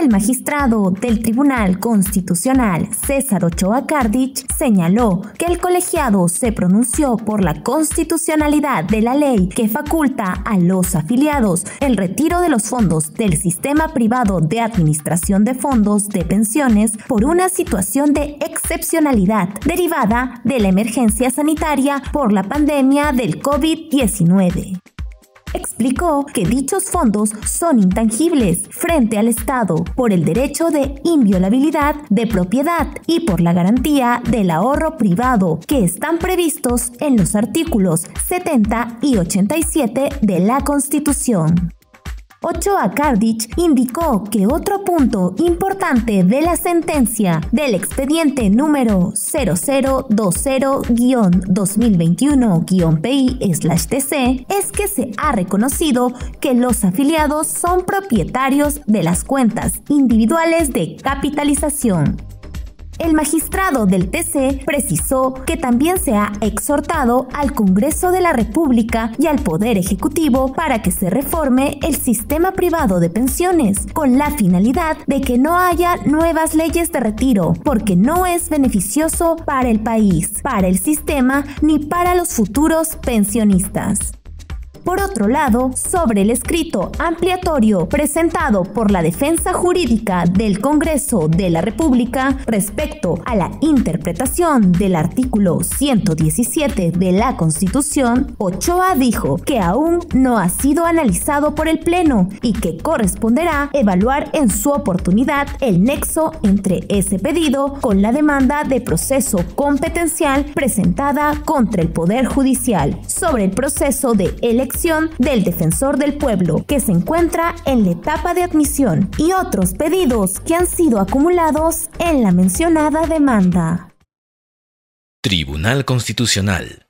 El magistrado del Tribunal Constitucional César Ochoa Cardich señaló que el colegiado se pronunció por la constitucionalidad de la ley que faculta a los afiliados el retiro de los fondos del sistema privado de administración de fondos de pensiones por una situación de excepcionalidad derivada de la emergencia sanitaria por la pandemia del COVID-19 explicó que dichos fondos son intangibles frente al Estado por el derecho de inviolabilidad de propiedad y por la garantía del ahorro privado que están previstos en los artículos 70 y 87 de la Constitución. Ochoa Cardich indicó que otro punto importante de la sentencia del expediente número 0020-2021-PI-TC es que se ha reconocido que los afiliados son propietarios de las cuentas individuales de capitalización el magistrado del TC precisó que también se ha exhortado al Congreso de la República y al Poder Ejecutivo para que se reforme el sistema privado de pensiones, con la finalidad de que no haya nuevas leyes de retiro, porque no es beneficioso para el país, para el sistema ni para los futuros pensionistas. Por otro lado, sobre el escrito ampliatorio presentado por la Defensa Jurídica del Congreso de la República respecto a la interpretación del artículo 117 de la Constitución, Ochoa dijo que aún no ha sido analizado por el Pleno y que corresponderá evaluar en su oportunidad el nexo entre ese pedido con la demanda de proceso competencial presentada contra el Poder Judicial sobre el proceso de elección del defensor del pueblo que se encuentra en la etapa de admisión y otros pedidos que han sido acumulados en la mencionada demanda. Tribunal Constitucional